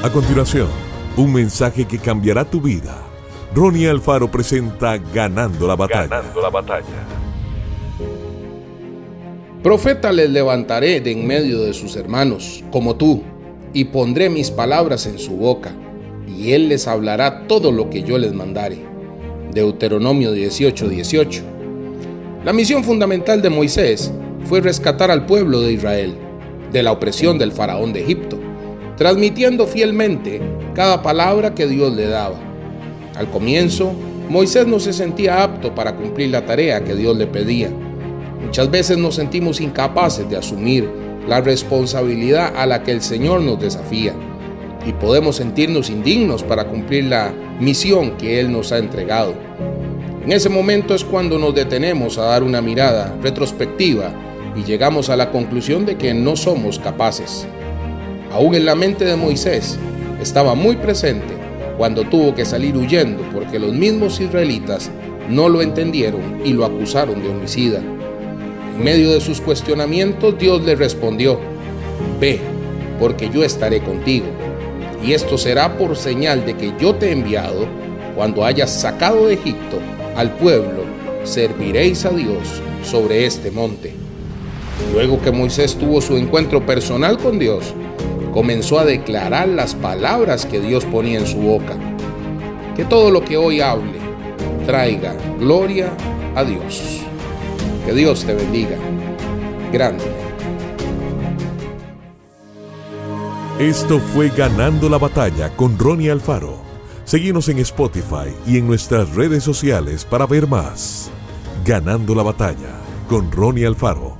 A continuación, un mensaje que cambiará tu vida. Ronnie Alfaro presenta Ganando la batalla. Ganando la batalla. Profeta les levantaré de en medio de sus hermanos, como tú, y pondré mis palabras en su boca, y él les hablará todo lo que yo les mandare. Deuteronomio 18:18. 18. La misión fundamental de Moisés fue rescatar al pueblo de Israel de la opresión del faraón de Egipto transmitiendo fielmente cada palabra que Dios le daba. Al comienzo, Moisés no se sentía apto para cumplir la tarea que Dios le pedía. Muchas veces nos sentimos incapaces de asumir la responsabilidad a la que el Señor nos desafía y podemos sentirnos indignos para cumplir la misión que Él nos ha entregado. En ese momento es cuando nos detenemos a dar una mirada retrospectiva y llegamos a la conclusión de que no somos capaces aún en la mente de Moisés, estaba muy presente cuando tuvo que salir huyendo porque los mismos israelitas no lo entendieron y lo acusaron de homicida. En medio de sus cuestionamientos Dios le respondió, Ve, porque yo estaré contigo, y esto será por señal de que yo te he enviado, cuando hayas sacado de Egipto al pueblo, serviréis a Dios sobre este monte. Luego que Moisés tuvo su encuentro personal con Dios, comenzó a declarar las palabras que Dios ponía en su boca. Que todo lo que hoy hable traiga gloria a Dios. Que Dios te bendiga. Grande. Esto fue Ganando la Batalla con Ronnie Alfaro. Seguimos en Spotify y en nuestras redes sociales para ver más. Ganando la Batalla con Ronnie Alfaro.